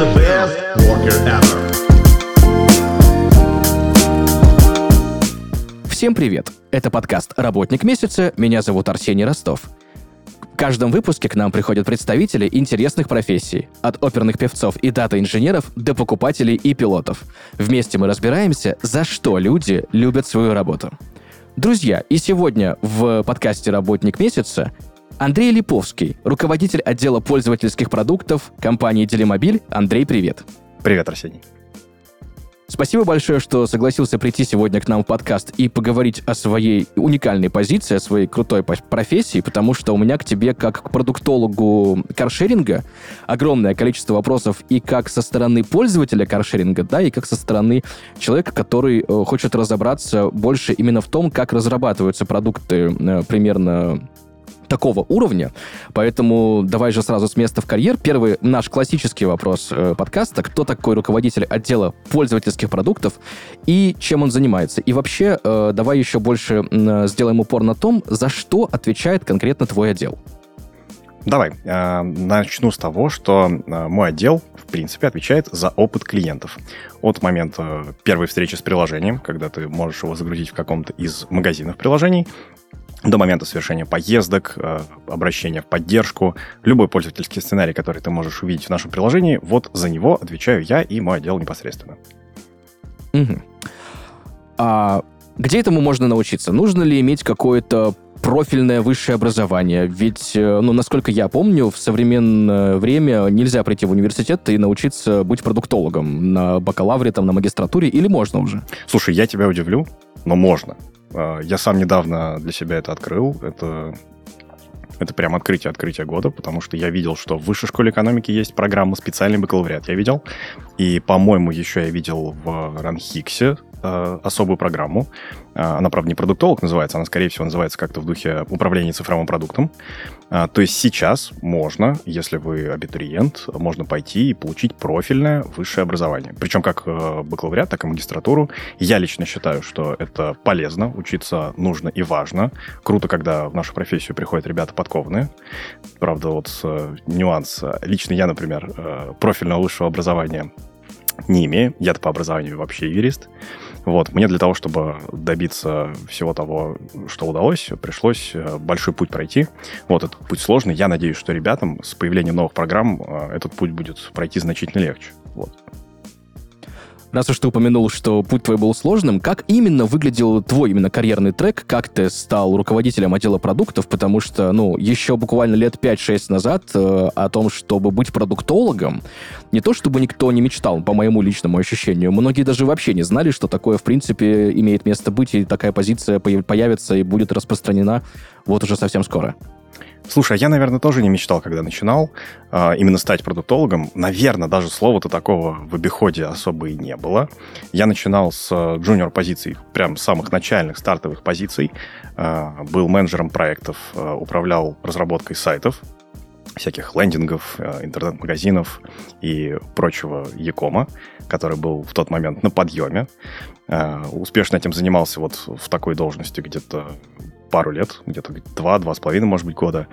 the best worker ever. Всем привет! Это подкаст «Работник месяца». Меня зовут Арсений Ростов. В каждом выпуске к нам приходят представители интересных профессий. От оперных певцов и дата-инженеров до покупателей и пилотов. Вместе мы разбираемся, за что люди любят свою работу. Друзья, и сегодня в подкасте «Работник месяца» Андрей Липовский, руководитель отдела пользовательских продуктов компании «Делимобиль». Андрей, привет. Привет, Арсений. Спасибо большое, что согласился прийти сегодня к нам в подкаст и поговорить о своей уникальной позиции, о своей крутой профессии, потому что у меня к тебе, как к продуктологу каршеринга, огромное количество вопросов и как со стороны пользователя каршеринга, да, и как со стороны человека, который э, хочет разобраться больше именно в том, как разрабатываются продукты э, примерно такого уровня. Поэтому давай же сразу с места в карьер. Первый наш классический вопрос э, подкаста. Кто такой руководитель отдела пользовательских продуктов и чем он занимается? И вообще, э, давай еще больше э, сделаем упор на том, за что отвечает конкретно твой отдел. Давай, э, начну с того, что э, мой отдел, в принципе, отвечает за опыт клиентов. От момента первой встречи с приложением, когда ты можешь его загрузить в каком-то из магазинов приложений, до момента совершения поездок, э, обращения в поддержку, любой пользовательский сценарий, который ты можешь увидеть в нашем приложении, вот за него отвечаю я и мой отдел непосредственно. Угу. А где этому можно научиться? Нужно ли иметь какое-то профильное высшее образование. Ведь, э, ну, насколько я помню, в современное время нельзя прийти в университет и научиться быть продуктологом на бакалавре, там, на магистратуре, или можно уже? Слушай, я тебя удивлю, но можно. А, я сам недавно для себя это открыл. Это это прям открытие, открытие года, потому что я видел, что в высшей школе экономики есть программа «Специальный бакалавриат». Я видел. И, по-моему, еще я видел в Ранхиксе э, особую программу. Э, она, правда, не продуктолог называется, она, скорее всего, называется как-то в духе управления цифровым продуктом. Э, то есть сейчас можно, если вы абитуриент, можно пойти и получить профильное высшее образование. Причем как бакалавриат, так и магистратуру. Я лично считаю, что это полезно, учиться нужно и важно. Круто, когда в нашу профессию приходят ребята подкованные. Правда, вот нюанс. Лично я, например, профильного высшего образования не имею. Я-то по образованию вообще юрист. Вот, мне для того, чтобы добиться всего того, что удалось, пришлось э, большой путь пройти. Вот, этот путь сложный. Я надеюсь, что ребятам с появлением новых программ э, этот путь будет пройти значительно легче. Вот. Раз уж ты упомянул, что путь твой был сложным, как именно выглядел твой именно карьерный трек, как ты стал руководителем отдела продуктов, потому что, ну, еще буквально лет 5-6 назад э, о том, чтобы быть продуктологом, не то чтобы никто не мечтал, по моему личному ощущению, многие даже вообще не знали, что такое, в принципе, имеет место быть, и такая позиция появится и будет распространена вот уже совсем скоро. Слушай, а я, наверное, тоже не мечтал, когда начинал э, именно стать продуктологом. Наверное, даже слова-то такого в обиходе особо и не было. Я начинал с джуниор позиций, прям самых начальных стартовых позиций. Э, был менеджером проектов, э, управлял разработкой сайтов, всяких лендингов, интернет-магазинов и прочего Якома, который был в тот момент на подъеме. Успешно этим занимался вот в такой должности где-то пару лет, где-то два, два с половиной, может быть, года,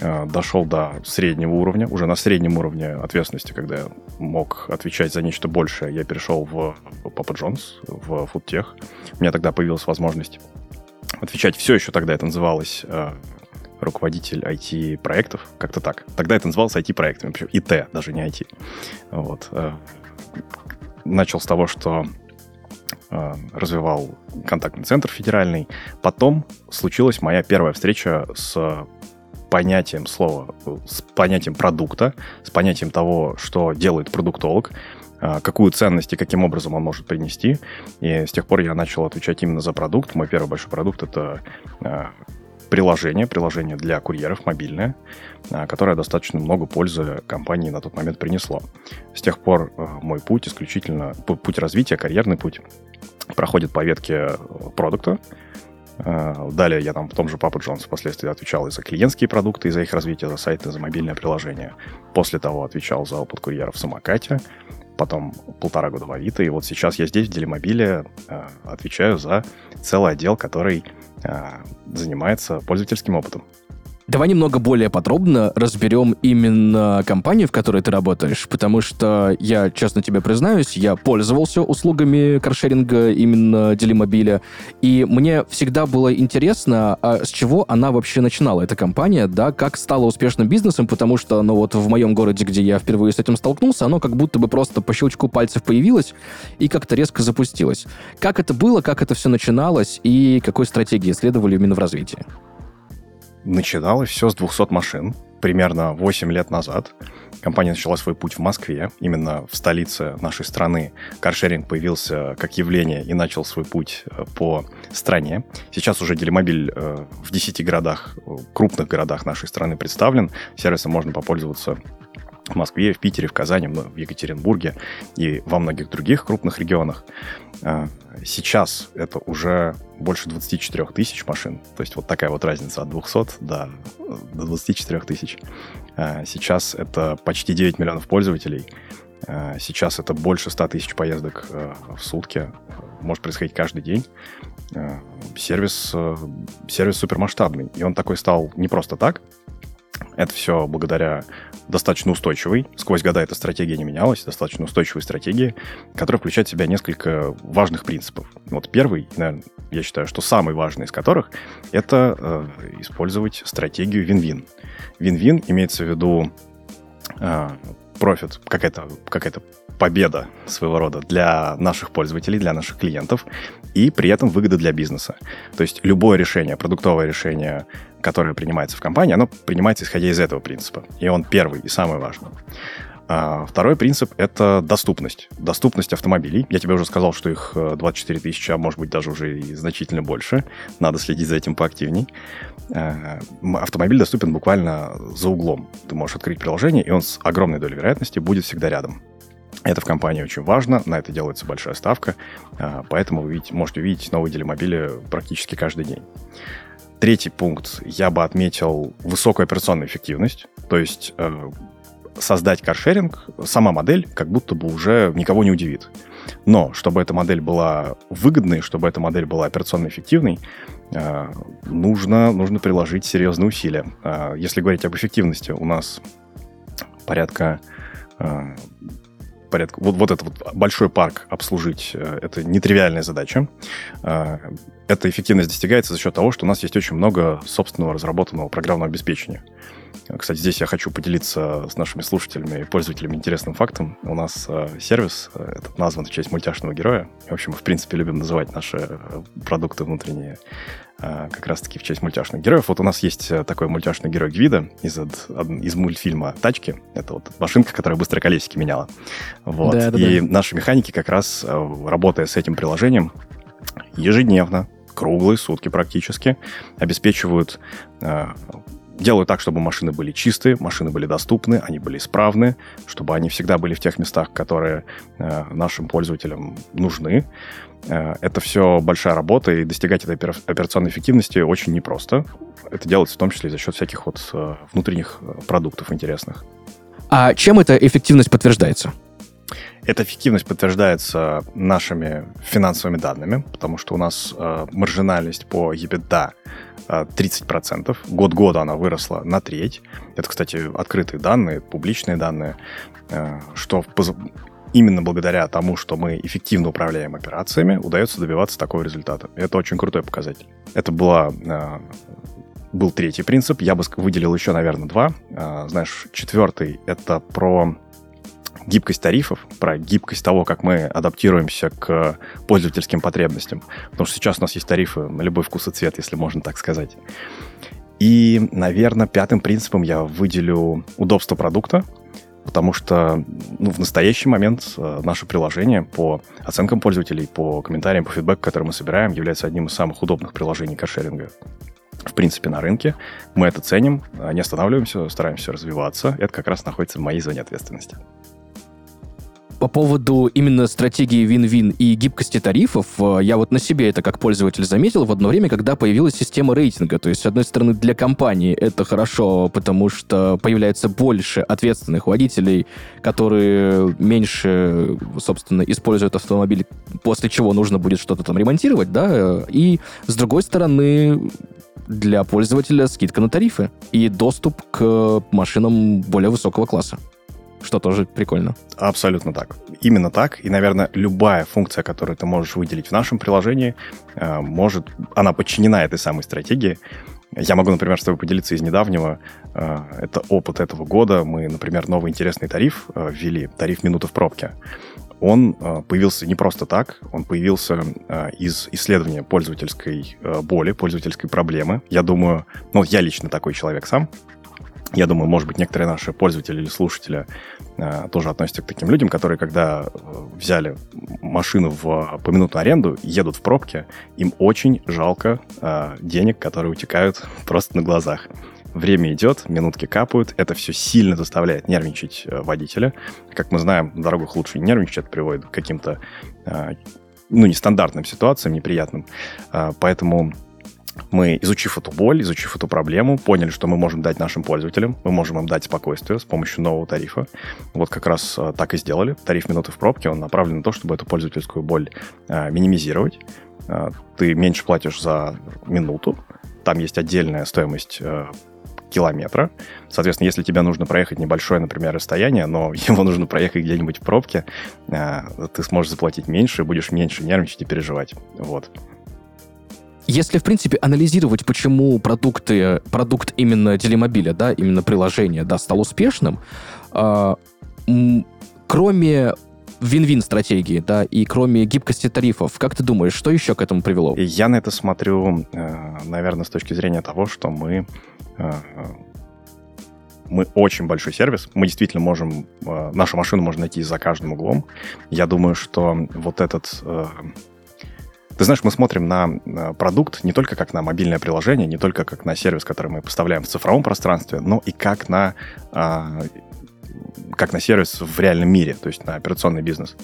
э, дошел до среднего уровня, уже на среднем уровне ответственности, когда я мог отвечать за нечто большее, я перешел в Papa John's, в фудтех. У меня тогда появилась возможность отвечать все еще тогда это называлось э, руководитель IT-проектов, как-то так. Тогда это называлось IT-проектами, ИТ, даже не IT. Вот. Э, начал с того, что развивал контактный центр федеральный. Потом случилась моя первая встреча с понятием слова, с понятием продукта, с понятием того, что делает продуктолог, э, какую ценность и каким образом он может принести. И с тех пор я начал отвечать именно за продукт. Мой первый большой продукт — это э, приложение, приложение для курьеров, мобильное, которое достаточно много пользы компании на тот момент принесло. С тех пор мой путь исключительно, путь развития, карьерный путь, проходит по ветке э, продукта. А, далее я там в том же Папа Джонс впоследствии отвечал и за клиентские продукты, и за их развитие, за сайты, за мобильное приложение. После того отвечал за опыт курьера в самокате, потом полтора года в Авито, и вот сейчас я здесь, в Делимобиле, отвечаю за целый отдел, который занимается пользовательским опытом. Давай немного более подробно разберем именно компанию, в которой ты работаешь, потому что я, честно тебе признаюсь, я пользовался услугами каршеринга именно Делимобиля, и мне всегда было интересно, а с чего она вообще начинала, эта компания, да, как стала успешным бизнесом, потому что, ну вот в моем городе, где я впервые с этим столкнулся, оно как будто бы просто по щелчку пальцев появилось и как-то резко запустилось. Как это было, как это все начиналось и какой стратегии следовали именно в развитии? Начиналось все с 200 машин, примерно 8 лет назад. Компания начала свой путь в Москве, именно в столице нашей страны. Каршеринг появился как явление и начал свой путь э, по стране. Сейчас уже Делимобиль э, в 10 городах, э, крупных городах нашей страны представлен. Сервисом можно попользоваться в Москве, в Питере, в Казани, в Екатеринбурге и во многих других крупных регионах. А, сейчас это уже больше 24 тысяч машин. То есть вот такая вот разница от 200 до, до 24 тысяч. А, сейчас это почти 9 миллионов пользователей. А, сейчас это больше 100 тысяч поездок в сутки. Может происходить каждый день. Сервис, сервис супермасштабный. И он такой стал не просто так. Это все благодаря достаточно устойчивой. Сквозь года эта стратегия не менялась, достаточно устойчивой стратегии, которая включает в себя несколько важных принципов. Вот первый, наверное, я считаю, что самый важный из которых, это э, использовать стратегию вин-вин. Вин-вин имеется в виду э, профит, какая-то какая победа своего рода для наших пользователей, для наших клиентов, и при этом выгода для бизнеса. То есть любое решение, продуктовое решение, которое принимается в компании, оно принимается исходя из этого принципа. И он первый и самый важный. А второй принцип — это доступность. Доступность автомобилей. Я тебе уже сказал, что их 24 э, тысячи, а может быть даже уже и значительно больше. Надо следить за этим поактивней. А, автомобиль доступен буквально за углом. Ты можешь открыть приложение, и он с огромной долей вероятности будет всегда рядом. Это в компании очень важно, на это делается большая ставка, а, поэтому вы можете увидеть новые делимобили практически каждый день. Третий пункт я бы отметил высокую операционную эффективность, то есть э, создать каршеринг, сама модель как будто бы уже никого не удивит. Но чтобы эта модель была выгодной, чтобы эта модель была операционно эффективной, э, нужно, нужно приложить серьезные усилия. Э, если говорить об эффективности, у нас порядка порядка... Вот, вот этот вот большой парк обслужить э, — это нетривиальная задача. Э, эта эффективность достигается за счет того, что у нас есть очень много собственного разработанного программного обеспечения. Кстати, здесь я хочу поделиться с нашими слушателями и пользователями интересным фактом. У нас э, сервис этот назван в честь мультяшного героя. В общем, мы, в принципе, любим называть наши продукты внутренние как раз-таки в честь мультяшных героев. Вот у нас есть э, такой мультяшный герой Гвида из, из мультфильма «Тачки». Это вот машинка, которая быстро колесики меняла. Вот. Да, да, И да. наши механики как раз, э, работая с этим приложением, ежедневно, круглые сутки практически, обеспечивают э, делают так, чтобы машины были чистые, машины были доступны, они были исправны, чтобы они всегда были в тех местах, которые нашим пользователям нужны. Э, это все большая работа, и достигать этой операционной эффективности очень непросто. Это делается в том числе за счет всяких вот э, внутренних э, продуктов интересных. А чем эта эффективность подтверждается? Эта эффективность подтверждается нашими финансовыми данными, потому что у нас э, маржинальность по EBITDA э, 30%. Год года она выросла на треть. Это, кстати, открытые данные, публичные данные, э, что именно благодаря тому, что мы эффективно управляем операциями, удается добиваться такого результата. Это очень крутой показатель. Это была а, был третий принцип. Я бы выделил еще, наверное, два. А, знаешь, четвертый — это про гибкость тарифов, про гибкость того, как мы адаптируемся к пользовательским потребностям. Потому что сейчас у нас есть тарифы на любой вкус и цвет, если можно так сказать. И, наверное, пятым принципом я выделю удобство продукта потому что ну, в настоящий момент э, наше приложение по оценкам пользователей, по комментариям, по фидбэку, который мы собираем, является одним из самых удобных приложений каршеринга в принципе, на рынке. Мы это ценим, э, не останавливаемся, стараемся развиваться. Это как раз находится в моей зоне ответственности. По поводу именно стратегии вин-вин и гибкости тарифов, э, я вот на себе это как пользователь заметил в одно время, когда появилась система рейтинга. То есть, с одной стороны, для компании это хорошо, потому что появляется больше ответственных водителей, которые меньше, собственно, используют автомобиль, после чего нужно будет что-то там ремонтировать, да, и с другой стороны, для пользователя скидка на тарифы и доступ к машинам более высокого класса что тоже прикольно. Абсолютно так. Именно так. И, наверное, любая функция, которую ты можешь выделить в нашем приложении, э, может, она подчинена этой самой стратегии. Я могу, например, с тобой поделиться из недавнего. Э, это опыт этого года. Мы, например, новый интересный тариф э, ввели, тариф минуты в пробке. Он появился не просто так, он появился из исследования пользовательской боли, пользовательской проблемы. Я думаю, ну, я лично такой человек сам, я думаю, может быть, некоторые наши пользователи или слушатели э, тоже относятся к таким людям, которые, когда э, взяли машину в поминутную аренду, едут в пробке, им очень жалко э, денег, которые утекают просто на глазах. Время идет, минутки капают, это все сильно заставляет нервничать э, водителя. Как мы знаем, на дорогах лучше не нервничать, это приводит к каким-то, э, ну, нестандартным ситуациям, неприятным. Э, поэтому мы, изучив эту боль, изучив эту проблему, поняли, что мы можем дать нашим пользователям, мы можем им дать спокойствие с помощью нового тарифа. Вот как раз э, так и сделали. Тариф минуты в пробке, он направлен на то, чтобы эту пользовательскую боль э, минимизировать. Э, ты меньше платишь за минуту, там есть отдельная стоимость километра. Соответственно, если тебе нужно проехать небольшое, например, расстояние, но его нужно проехать где-нибудь в пробке, ты сможешь заплатить меньше, будешь меньше нервничать и переживать. Вот. Если, в принципе, анализировать, почему продукты, продукт именно телемобиля, да, именно приложение, да, стал успешным, э, кроме вин-вин стратегии, да, и кроме гибкости тарифов, как ты думаешь, что еще к этому привело? Я на это смотрю, э, наверное, с точки зрения того, что мы э, мы очень большой сервис, мы действительно можем, э, нашу машину можно найти за каждым углом. Я думаю, что вот этот ты знаешь, мы смотрим на продукт не только как на мобильное приложение, не только как на сервис, который мы поставляем в цифровом пространстве, но и как на а, как на сервис в реальном мире, то есть на операционный бизнес.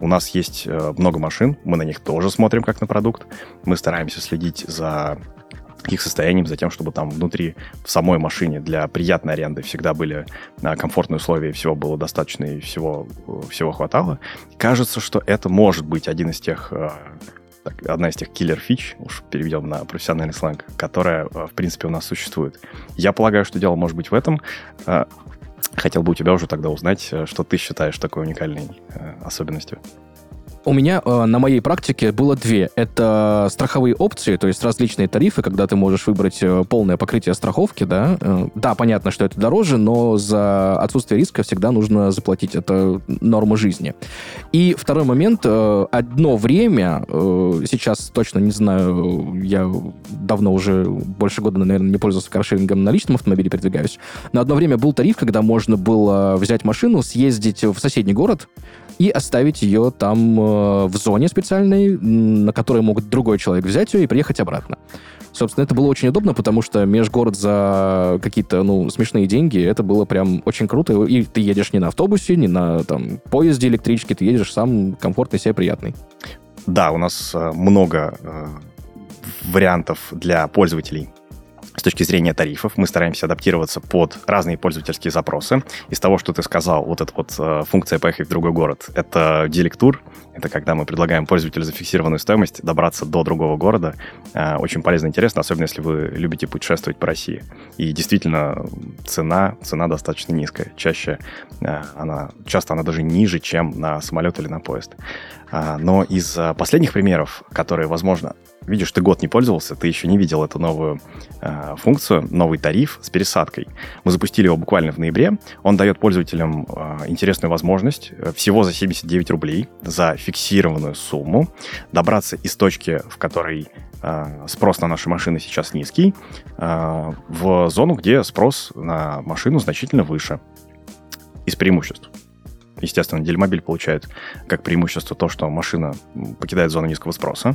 У нас есть э, много машин, мы на них тоже смотрим как на продукт. Мы стараемся следить за их состоянием, за тем, чтобы там внутри, в самой машине для приятной аренды всегда были а, комфортные условия, всего было достаточно и всего, всего хватало. Кажется, что это может быть один из тех так, одна из тех killer- фич, уж переведем на профессиональный сленг, которая, э, в принципе, у нас существует. Я полагаю, что дело может быть в этом. Э, хотел бы у тебя уже тогда узнать, э, что ты считаешь такой уникальной особенностью. У меня э, на моей практике было две. Это страховые опции, то есть различные тарифы, когда ты можешь выбрать э, полное покрытие страховки, да. Э, да, понятно, что это дороже, но за отсутствие риска всегда нужно заплатить. Это норма жизни. И второй момент. Э, одно время, э, сейчас точно не знаю, я давно уже больше года, наверное, не пользовался каршерингом на личном автомобиле передвигаюсь, но одно время был тариф, когда можно было взять машину, съездить в соседний город, и оставить ее там э, в зоне специальной, на которой могут другой человек взять ее и приехать обратно. Собственно, это было очень удобно, потому что межгород за какие-то, ну, смешные деньги, это было прям очень круто. И ты едешь не на автобусе, не на там поезде, электричке, ты едешь сам комфортный, себе приятный. Да, у нас э, много э, вариантов для пользователей с точки зрения тарифов. Мы стараемся адаптироваться под разные пользовательские запросы. Из того, что ты сказал, вот эта вот э, функция «поехать в другой город» — это делектур. Это когда мы предлагаем пользователю за фиксированную стоимость добраться до другого города. Э, очень полезно и интересно, особенно если вы любите путешествовать по России. И действительно, цена, цена достаточно низкая. Чаще э, она, часто она даже ниже, чем на самолет или на поезд. Э, но из последних примеров, которые, возможно, видишь, ты год не пользовался, ты еще не видел эту новую э, функцию, новый тариф с пересадкой. Мы запустили его буквально в ноябре. Он дает пользователям э, интересную возможность всего за 79 рублей за фиксированную сумму добраться из точки, в которой э, спрос на наши машины сейчас низкий, э, в зону, где спрос на машину значительно выше. Из преимуществ. Естественно, Делимобиль получает как преимущество то, что машина покидает зону низкого спроса.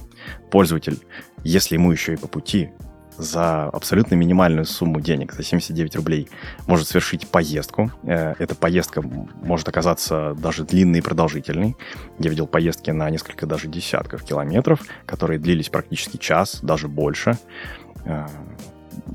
Пользователь, если ему еще и по пути за абсолютно минимальную сумму денег, за 79 рублей, может совершить поездку. Э, эта поездка может оказаться даже длинной и продолжительной. Я видел поездки на несколько даже десятков километров, которые длились практически час, даже больше э,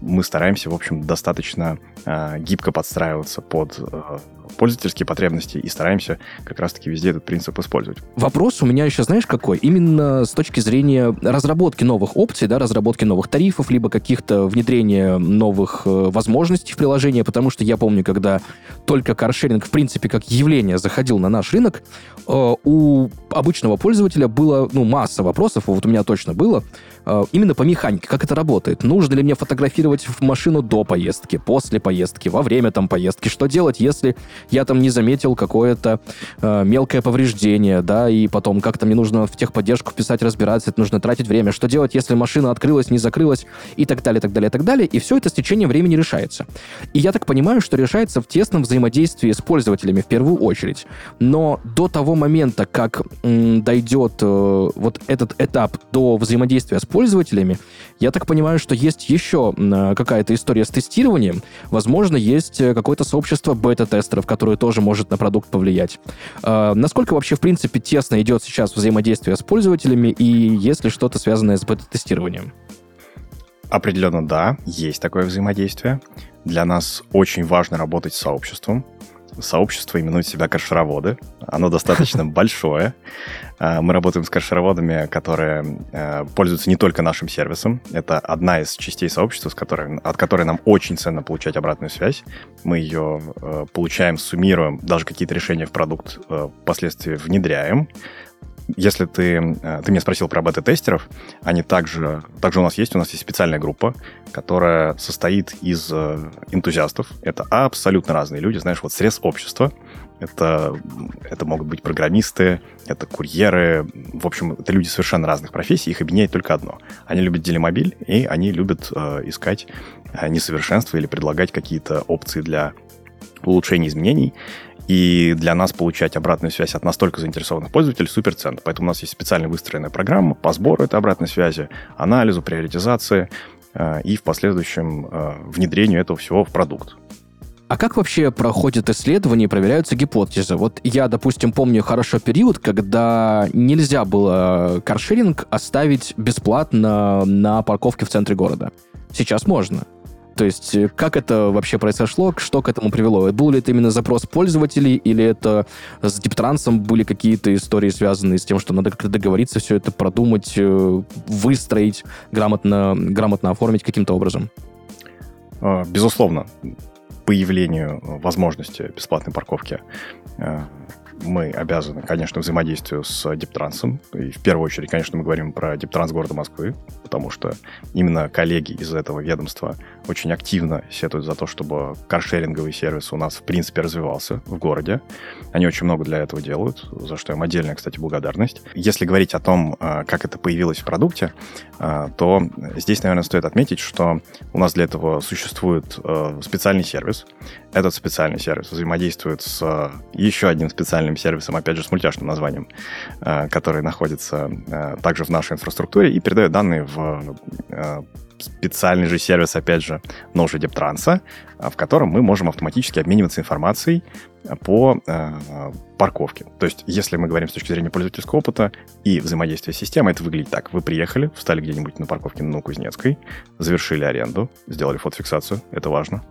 мы стараемся, в общем, достаточно э, гибко подстраиваться под э, пользовательские потребности и стараемся как раз-таки везде этот принцип использовать. Вопрос у меня еще, знаешь, какой? Именно с точки зрения разработки новых опций, да, разработки новых тарифов, либо каких-то внедрения новых э, возможностей в приложение, потому что я помню, когда только каршеринг, в принципе, как явление заходил на наш рынок, э, у обычного пользователя было, ну, масса вопросов, вот у меня точно было, э, именно по механике, как это работает. Нужно ли мне фотографировать в машину до поездки, после поездки, во время там поездки? Что делать, если я там не заметил какое-то э, мелкое повреждение, да, и потом как-то мне нужно в техподдержку писать, разбираться, это нужно тратить время. Что делать, если машина открылась, не закрылась, и так далее, так далее, так далее. И все это с течением времени решается. И я так понимаю, что решается в тесном взаимодействии с пользователями в первую очередь. Но до того момента, как м, дойдет э, вот этот этап до взаимодействия с пользователями, я так понимаю, что есть еще какая-то история с тестированием. Возможно, есть э, какое-то сообщество бета-тестеров, которое тоже может на продукт повлиять. Э, насколько вообще, в принципе, тесно идет сейчас взаимодействие с пользователями, и есть ли что-то связанное с бета-тестированием? Определенно, да, есть такое взаимодействие. Для нас очень важно работать с сообществом. Сообщество именует себя каршероводы. Оно достаточно большое. А, мы работаем с каршероводами, которые э, пользуются не только нашим сервисом. Это одна из частей сообщества, с которой, от которой нам очень ценно получать обратную связь. Мы ее э, получаем, суммируем, даже какие-то решения в продукт э, впоследствии внедряем если ты, э, ты меня спросил про бета-тестеров, они также, также у нас есть, у нас есть специальная группа, которая состоит из э, энтузиастов. Это абсолютно разные люди, знаешь, вот срез общества. Это, это могут быть программисты, это курьеры. В общем, это люди совершенно разных профессий, их объединяет только одно. Они любят делимобиль, и они любят э, искать э, несовершенства или предлагать какие-то опции для улучшения изменений. И для нас получать обратную связь от настолько заинтересованных пользователей супер ценно. Поэтому у нас есть специально выстроенная программа по сбору этой обратной связи, анализу, приоритизации э, и в последующем э, внедрению этого всего в продукт. А как вообще проходят исследования и проверяются гипотезы? Вот я, допустим, помню хорошо период, когда нельзя было каршеринг оставить бесплатно на парковке в центре города. Сейчас можно. То есть э, как это вообще произошло, что к этому привело? Был ли это именно запрос пользователей, или это с Диптрансом были какие-то истории, связанные с тем, что надо как-то договориться, все это продумать, э, выстроить, грамотно, грамотно оформить каким-то образом? А, безусловно, появлению возможности бесплатной парковки э, мы обязаны, конечно, взаимодействию с Диптрансом. И в первую очередь, конечно, мы говорим про Диптранс города Москвы, потому что именно коллеги из этого ведомства очень активно сетуют за то, чтобы каршеринговый сервис у нас, в принципе, развивался в городе. Они очень много для этого делают, за что им отдельная, кстати, благодарность. Если говорить о том, э, как это появилось в продукте, э, то здесь, наверное, стоит отметить, что у нас для этого существует э, специальный сервис. Этот специальный сервис взаимодействует с еще одним специальным сервисом, опять же, с мультяшным названием, который находится также в нашей инфраструктуре и передает данные в специальный же сервис, опять же, но уже Дептранса, в котором мы можем автоматически обмениваться информацией по э, парковке. То есть, если мы говорим с точки зрения пользовательского опыта и взаимодействия с системой, это выглядит так. Вы приехали, встали где-нибудь на парковке на Новокузнецкой, завершили аренду, сделали фотофиксацию, это важно.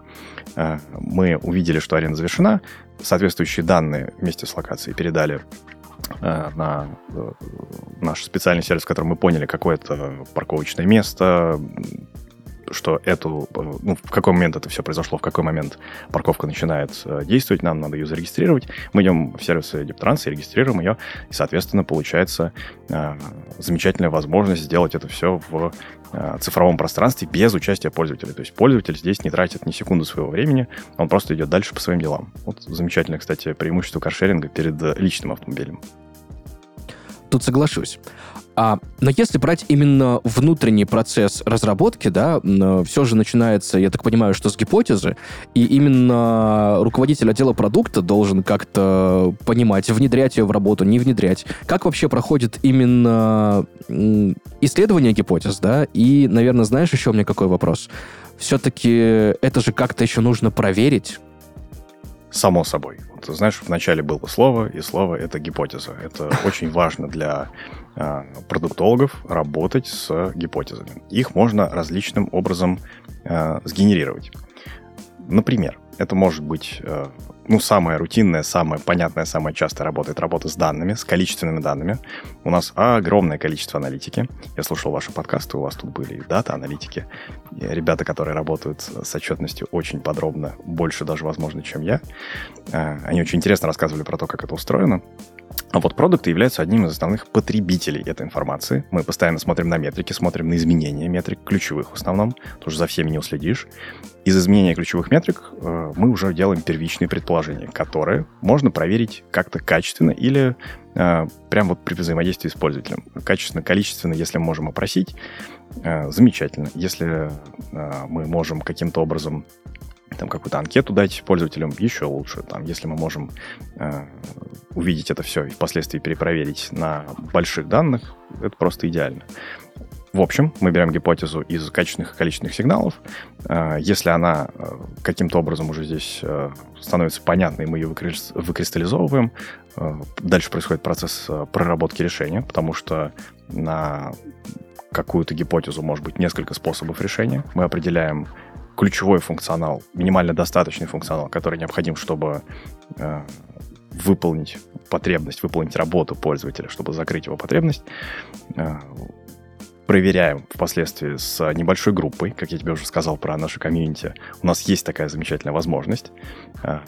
Э, мы увидели, что аренда завершена, соответствующие данные вместе с локацией передали на э, наш специальный сервис, в котором мы поняли, какое это парковочное место, что эту, э, ну, в какой момент это все произошло, в какой момент парковка начинает действовать, нам надо ее зарегистрировать. Мы идем в сервисы Дептранс и регистрируем ее, и, соответственно, получается э, замечательная возможность сделать это все в Э, цифровом пространстве без участия пользователя. То есть пользователь здесь не тратит ни секунды своего времени, он просто идет дальше по своим делам. Вот замечательное, кстати, преимущество каршеринга перед личным автомобилем. Тут соглашусь. А, но если брать именно внутренний процесс разработки, да, все же начинается, я так понимаю, что с гипотезы, и именно руководитель отдела продукта должен как-то понимать, внедрять ее в работу, не внедрять. Как вообще проходит именно исследование гипотез, да, и, наверное, знаешь еще у меня какой вопрос? Все-таки это же как-то еще нужно проверить, Само собой. Ты знаешь, вначале было слово, и слово — это гипотеза. Это очень важно для продуктологов работать с гипотезами. Их можно различным образом э, сгенерировать. Например, это может быть э, ну, самая рутинная, самая понятная, самая частая работа — это работа с данными, с количественными данными. У нас огромное количество аналитики. Я слушал ваши подкасты, у вас тут были дата-аналитики. Ребята, которые работают с отчетностью очень подробно, больше даже, возможно, чем я. Э, они очень интересно рассказывали про то, как это устроено. А вот продукты являются одним из основных потребителей этой информации. Мы постоянно смотрим на метрики, смотрим на изменения метрик, ключевых в основном, тоже за всеми не уследишь. Из изменения ключевых метрик э, мы уже делаем первичные предположения, которые можно проверить как-то качественно или э, прямо вот при взаимодействии с пользователем. Качественно, количественно, если мы можем опросить, э, замечательно. Если э, мы можем каким-то образом там какую-то анкету дать пользователям, еще лучше. Там, если мы можем э, увидеть это все и впоследствии перепроверить на больших данных, это просто идеально. В общем, мы берем гипотезу из качественных и количественных сигналов. Э, если она э, каким-то образом уже здесь э, становится понятной, мы ее выкристаллизовываем. Дальше происходит процесс проработки решения, потому что на какую-то гипотезу может быть несколько способов решения. Мы определяем ключевой функционал, минимально достаточный функционал, который необходим, чтобы э, выполнить потребность, выполнить работу пользователя, чтобы закрыть его потребность. Э, проверяем впоследствии с небольшой группой, как я тебе уже сказал про нашу комьюнити. У нас есть такая замечательная возможность. Э,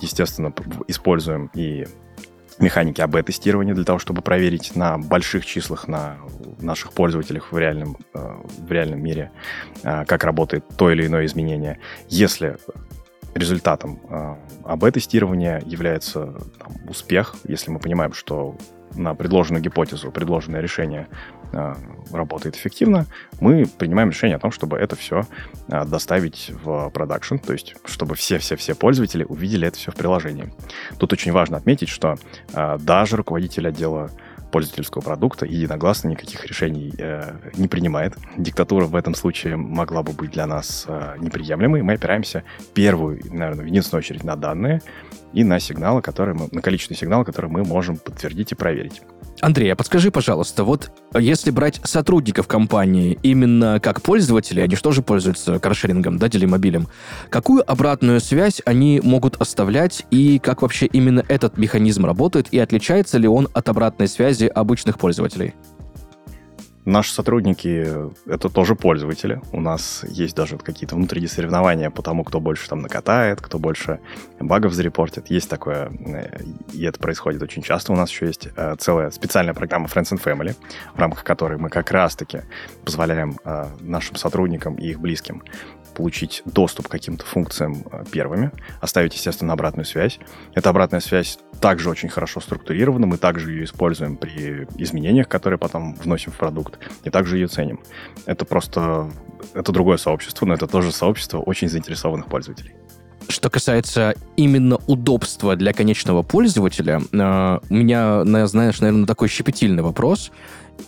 естественно, используем и механики АБ-тестирования для того, чтобы проверить на больших числах, на наших пользователях в реальном, э, в реальном мире, э, как работает то или иное изменение. Если результатом э, АБ-тестирования является там, успех, если мы понимаем, что на предложенную гипотезу, предложенное решение работает эффективно, мы принимаем решение о том, чтобы это все э, доставить в продакшн, то есть чтобы все-все-все пользователи увидели это все в приложении. Тут очень важно отметить, что э, даже руководитель отдела пользовательского продукта единогласно никаких решений э, не принимает. Диктатура в этом случае могла бы быть для нас э, неприемлемой. Мы опираемся первую, наверное, в единственную очередь на данные и на сигналы, которые мы, на количественные сигналы, которые мы можем подтвердить и проверить. Андрей, а подскажи, пожалуйста, вот если брать сотрудников компании именно как пользователи, они что же пользуются каршерингом, да, делимобилем, какую обратную связь они могут оставлять и как вообще именно этот механизм работает и отличается ли он от обратной связи обычных пользователей? Наши сотрудники — это тоже пользователи. У нас есть даже какие-то внутренние соревнования по тому, кто больше там накатает, кто больше багов зарепортит. Есть такое, э, и это происходит очень часто. У нас еще есть э, целая специальная программа Friends and Family, в рамках которой мы как раз-таки позволяем э, нашим сотрудникам и их близким получить доступ к каким-то функциям э, первыми, оставить, естественно, обратную связь. Эта обратная связь также очень хорошо структурирована, мы также ее используем при изменениях, которые потом вносим в продукт, и также ее ценим. Это просто, это другое сообщество, но это тоже сообщество очень заинтересованных пользователей. Что касается именно удобства для конечного пользователя, э, у меня, знаешь, наверное, такой щепетильный вопрос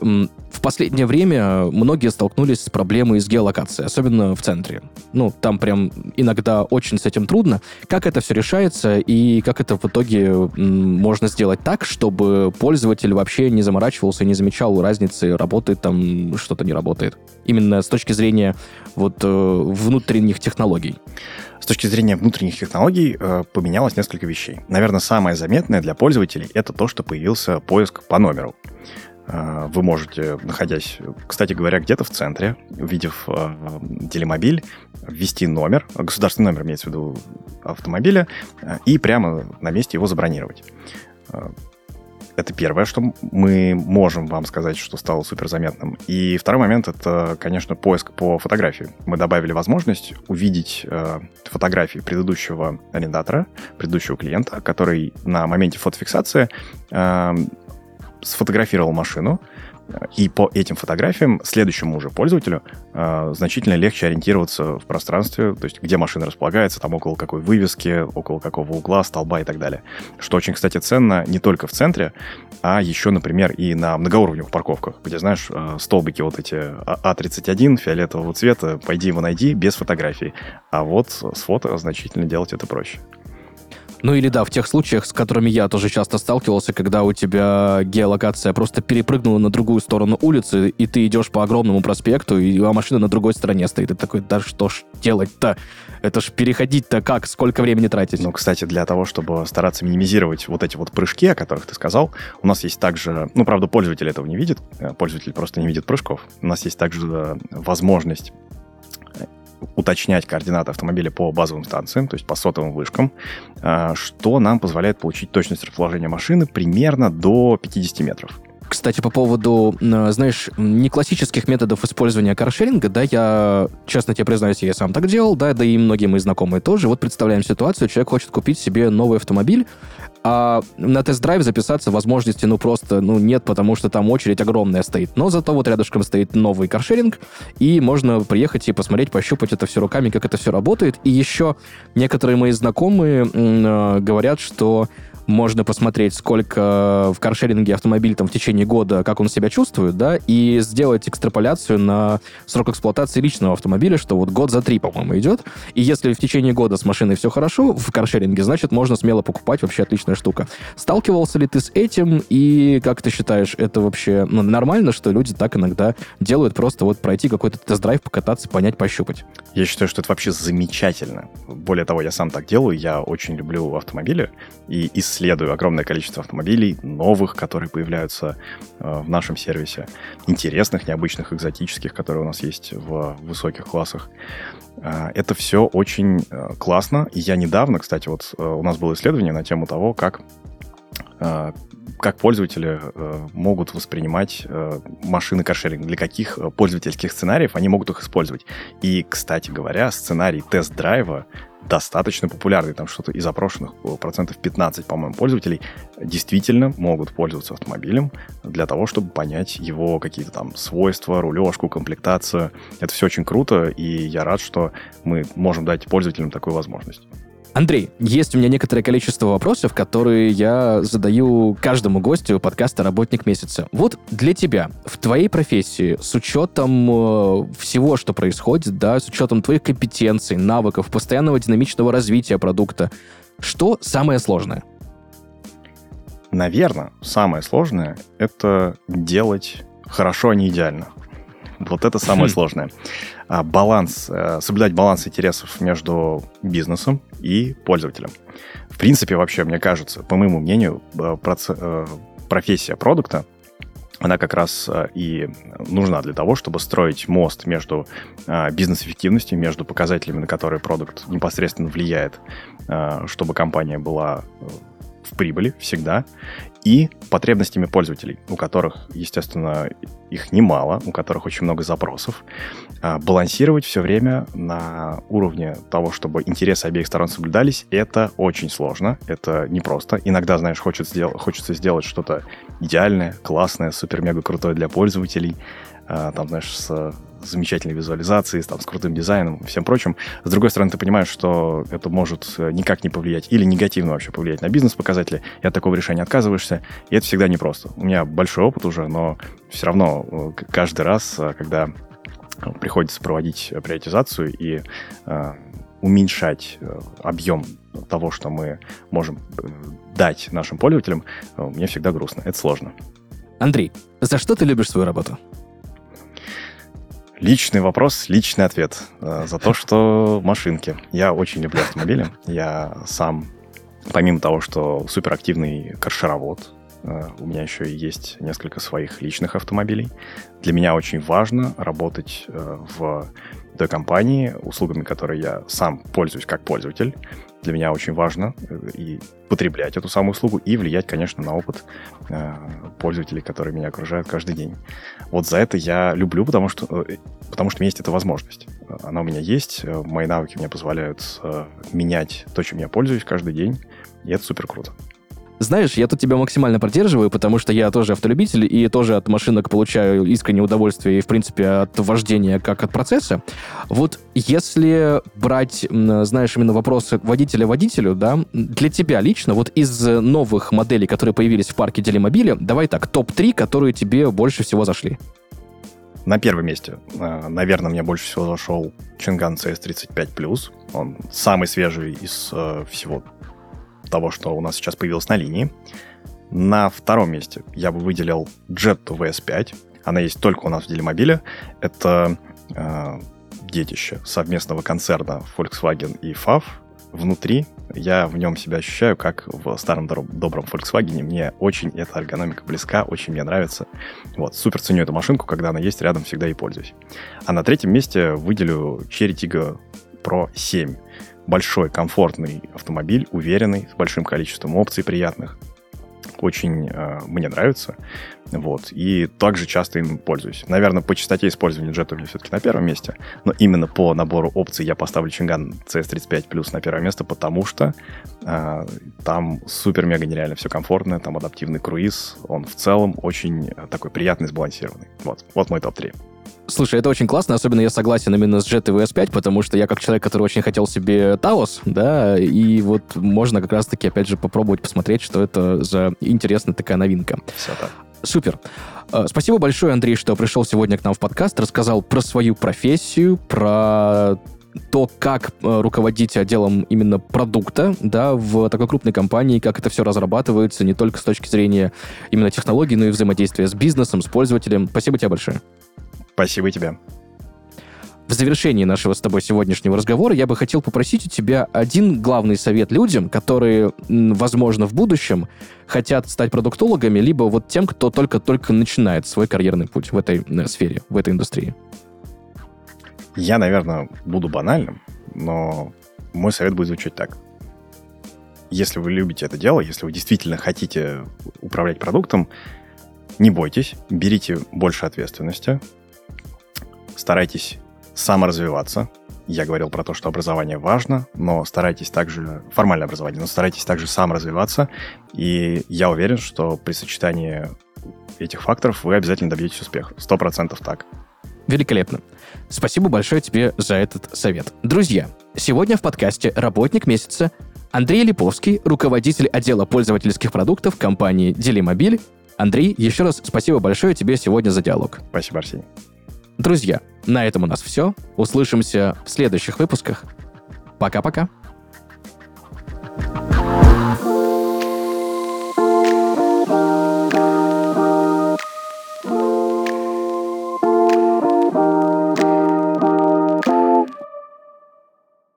в последнее время многие столкнулись с проблемой с геолокацией, особенно в центре. Ну, там прям иногда очень с этим трудно. Как это все решается и как это в итоге можно сделать так, чтобы пользователь вообще не заморачивался, не замечал разницы, работает там, что-то не работает? Именно с точки зрения вот э, внутренних технологий. С точки зрения внутренних технологий э, поменялось несколько вещей. Наверное, самое заметное для пользователей это то, что появился поиск по номеру. Э, вы можете, находясь, кстати говоря, где-то в центре, увидев э, телемобиль, ввести номер, государственный номер имеется в виду автомобиля, э, и прямо на месте его забронировать. Это первое, что мы можем вам сказать, что стало суперзаметным. И второй момент — это, конечно, поиск по фотографии. Мы добавили возможность увидеть э, фотографии предыдущего арендатора, предыдущего клиента, который на моменте фотофиксации э, сфотографировал машину, И по этим фотографиям следующему уже пользователю э, значительно легче ориентироваться в пространстве, то есть где машина располагается, там около какой вывески, около какого угла, столба и так далее. Что очень, кстати, ценно не только в центре, а еще, например, и на многоуровневых парковках, где, знаешь, э, столбики вот эти А31 фиолетового цвета, пойди его найди без фотографий. А вот с фото значительно делать это проще. Ну или да, в тех случаях, с которыми я тоже часто сталкивался, когда у тебя геолокация просто перепрыгнула на другую сторону улицы, и ты идешь по огромному проспекту, и а машина на другой стороне стоит. И ты такой, да что ж делать-то? Это ж переходить-то как? Сколько времени тратить? Ну, кстати, для того, чтобы стараться минимизировать вот эти вот прыжки, о которых ты сказал, у нас есть также, ну, правда, пользователь этого не видит, э, пользователь просто не видит прыжков. У нас есть также э, возможность уточнять координаты автомобиля по базовым станциям, то есть по сотовым вышкам, а, что нам позволяет получить точность расположения машины примерно до 50 метров. Кстати, по поводу, знаешь, не классических методов использования каршеринга, да, я, честно тебе признаюсь, я сам так делал, да, да и многие мои знакомые тоже. Вот представляем ситуацию, человек хочет купить себе новый автомобиль, а на тест-драйв записаться возможности, ну, просто, ну, нет, потому что там очередь огромная стоит. Но зато вот рядышком стоит новый каршеринг, и можно приехать и посмотреть, пощупать это все руками, как это все работает. И еще некоторые мои знакомые э, говорят, что можно посмотреть, сколько в каршеринге автомобиль там в течение года, как он себя чувствует, да, и сделать экстраполяцию на срок эксплуатации личного автомобиля, что вот год за три, по-моему, идет. И если в течение года с машиной все хорошо в каршеринге, значит, можно смело покупать, вообще отличная штука. Сталкивался ли ты с этим, и как ты считаешь, это вообще ну, нормально, что люди так иногда делают, просто вот пройти какой-то тест-драйв, покататься, понять, пощупать? Я считаю, что это вообще замечательно. Более того, я сам так делаю, я очень люблю автомобили, и из исследую огромное количество автомобилей, новых, которые появляются э, в нашем сервисе, интересных, необычных, экзотических, которые у нас есть в высоких классах. Э, это все очень э, классно. И я недавно, кстати, вот у нас было исследование на тему того, как как пользователи могут воспринимать машины каршеринг, для каких пользовательских сценариев они могут их использовать. И, кстати говоря, сценарий тест-драйва достаточно популярный. Там что-то из опрошенных процентов 15, по-моему, пользователей действительно могут пользоваться автомобилем для того, чтобы понять его какие-то там свойства, рулежку, комплектацию. Это все очень круто, и я рад, что мы можем дать пользователям такую возможность. Андрей, есть у меня некоторое количество вопросов, которые я задаю каждому гостю подкаста «Работник месяца». Вот для тебя, в твоей профессии, с учетом э, всего, что происходит, да, с учетом твоих компетенций, навыков, постоянного динамичного развития продукта, что самое сложное? Наверное, самое сложное — это делать хорошо, а не идеально. Вот это самое сложное. А, баланс, э, соблюдать баланс интересов между бизнесом и пользователем. В принципе, вообще, мне кажется, по моему мнению, э, э, профессия продукта она как раз и нужна для того, чтобы строить мост между бизнес-эффективностью, между показателями, на которые продукт непосредственно влияет, чтобы компания была в прибыли всегда, и потребностями пользователей, у которых, естественно, их немало, у которых очень много запросов. А, балансировать все время на уровне того, чтобы интересы обеих сторон соблюдались, это очень сложно, это непросто. Иногда, знаешь, хочется, сделать, хочется сделать что-то идеальное, классное, супер-мега крутое для пользователей, там, знаешь, с замечательной визуализацией, там, с крутым дизайном и всем прочим. С другой стороны, ты понимаешь, что это может э, никак не повлиять или негативно вообще повлиять на бизнес-показатели, и от такого решения отказываешься, и это всегда непросто. У меня большой опыт уже, но все равно э, каждый раз, э, когда приходится проводить приоритизацию и уменьшать объем того, что мы можем дать нашим пользователям, мне всегда грустно. Это сложно. Андрей, за что ты любишь свою работу? Личный вопрос, личный ответ. Э, за то, что машинки. Я очень люблю автомобили. Я сам, помимо того, что суперактивный каршеровод, у меня еще есть несколько своих личных автомобилей. Для меня очень важно работать э, в той компании, услугами которой я сам пользуюсь как пользователь, для меня очень важно э, и потреблять эту самую услугу, и влиять, конечно, на опыт э, пользователей, которые меня окружают каждый день. Вот за это я люблю, потому что, э, потому что есть эта возможность. Она у меня есть, э, мои навыки мне позволяют э, менять то, чем я пользуюсь каждый день, и это супер круто. Знаешь, я тут тебя максимально поддерживаю, потому что я тоже автолюбитель и тоже от машинок получаю искреннее удовольствие и, в принципе, от вождения как от процесса. Вот если брать, знаешь, именно вопросы водителя водителю, да, для тебя лично, вот из новых моделей, которые появились в парке Делимобиля, давай так, топ-3, которые тебе больше всего зашли. На первом месте, э, наверное, мне больше всего зашел Чинган CS35+. Он самый свежий из э, всего того, что у нас сейчас появилось на линии. На втором месте я бы выделил Jetto VS5. Она есть только у нас в Делимобиле. Это э, детище совместного концерна Volkswagen и FAV. Внутри я в нем себя ощущаю, как в старом добром Volkswagen. Мне очень эта эргономика близка, очень мне нравится. Вот, супер ценю эту машинку, когда она есть рядом, всегда и пользуюсь. А на третьем месте выделю Cherry Tiggo Pro 7 большой, комфортный автомобиль, уверенный, с большим количеством опций приятных. Очень э, мне нравится. Вот. И также часто им пользуюсь. Наверное, по частоте использования джета у меня все-таки на первом месте. Но именно по набору опций я поставлю Чинган CS35 Plus на первое место, потому что э, там супер-мега нереально все комфортно, там адаптивный круиз. Он в целом очень э, такой приятный, сбалансированный. Вот, вот мой топ-3. Слушай, это очень классно, особенно я согласен именно с Jet VS5, потому что я как человек, который очень хотел себе Таос, да, и вот можно как раз-таки, опять же, попробовать посмотреть, что это за интересная такая новинка. Все так. Супер. Э, спасибо большое, Андрей, что пришел сегодня к нам в подкаст, рассказал про свою профессию, про то, как э, руководить отделом именно продукта, да, в такой крупной компании, как это все разрабатывается, не только с точки зрения именно технологий, но и взаимодействия с бизнесом, с пользователем. Спасибо тебе большое. Спасибо тебе. В завершении нашего с тобой сегодняшнего разговора я бы хотел попросить у тебя один главный совет людям, которые, возможно, в будущем хотят стать продуктологами, либо вот тем, кто только-только начинает свой карьерный путь в этой э, сфере, в этой индустрии. Я, наверное, буду банальным, но мой совет будет звучать так. Если вы любите это дело, если вы действительно хотите управлять продуктом, не бойтесь, берите больше ответственности, старайтесь саморазвиваться. Я говорил про то, что образование важно, но старайтесь также, формальное образование, но старайтесь также сам развиваться. И я уверен, что при сочетании этих факторов вы обязательно добьетесь успеха. Сто процентов так. Великолепно. Спасибо большое тебе за этот совет. Друзья, сегодня в подкасте «Работник месяца» Андрей Липовский, руководитель отдела пользовательских продуктов компании Делимобиль. Андрей, еще раз спасибо большое тебе сегодня за диалог. Спасибо, Арсений. Друзья, на этом у нас все. Услышимся в следующих выпусках. Пока-пока.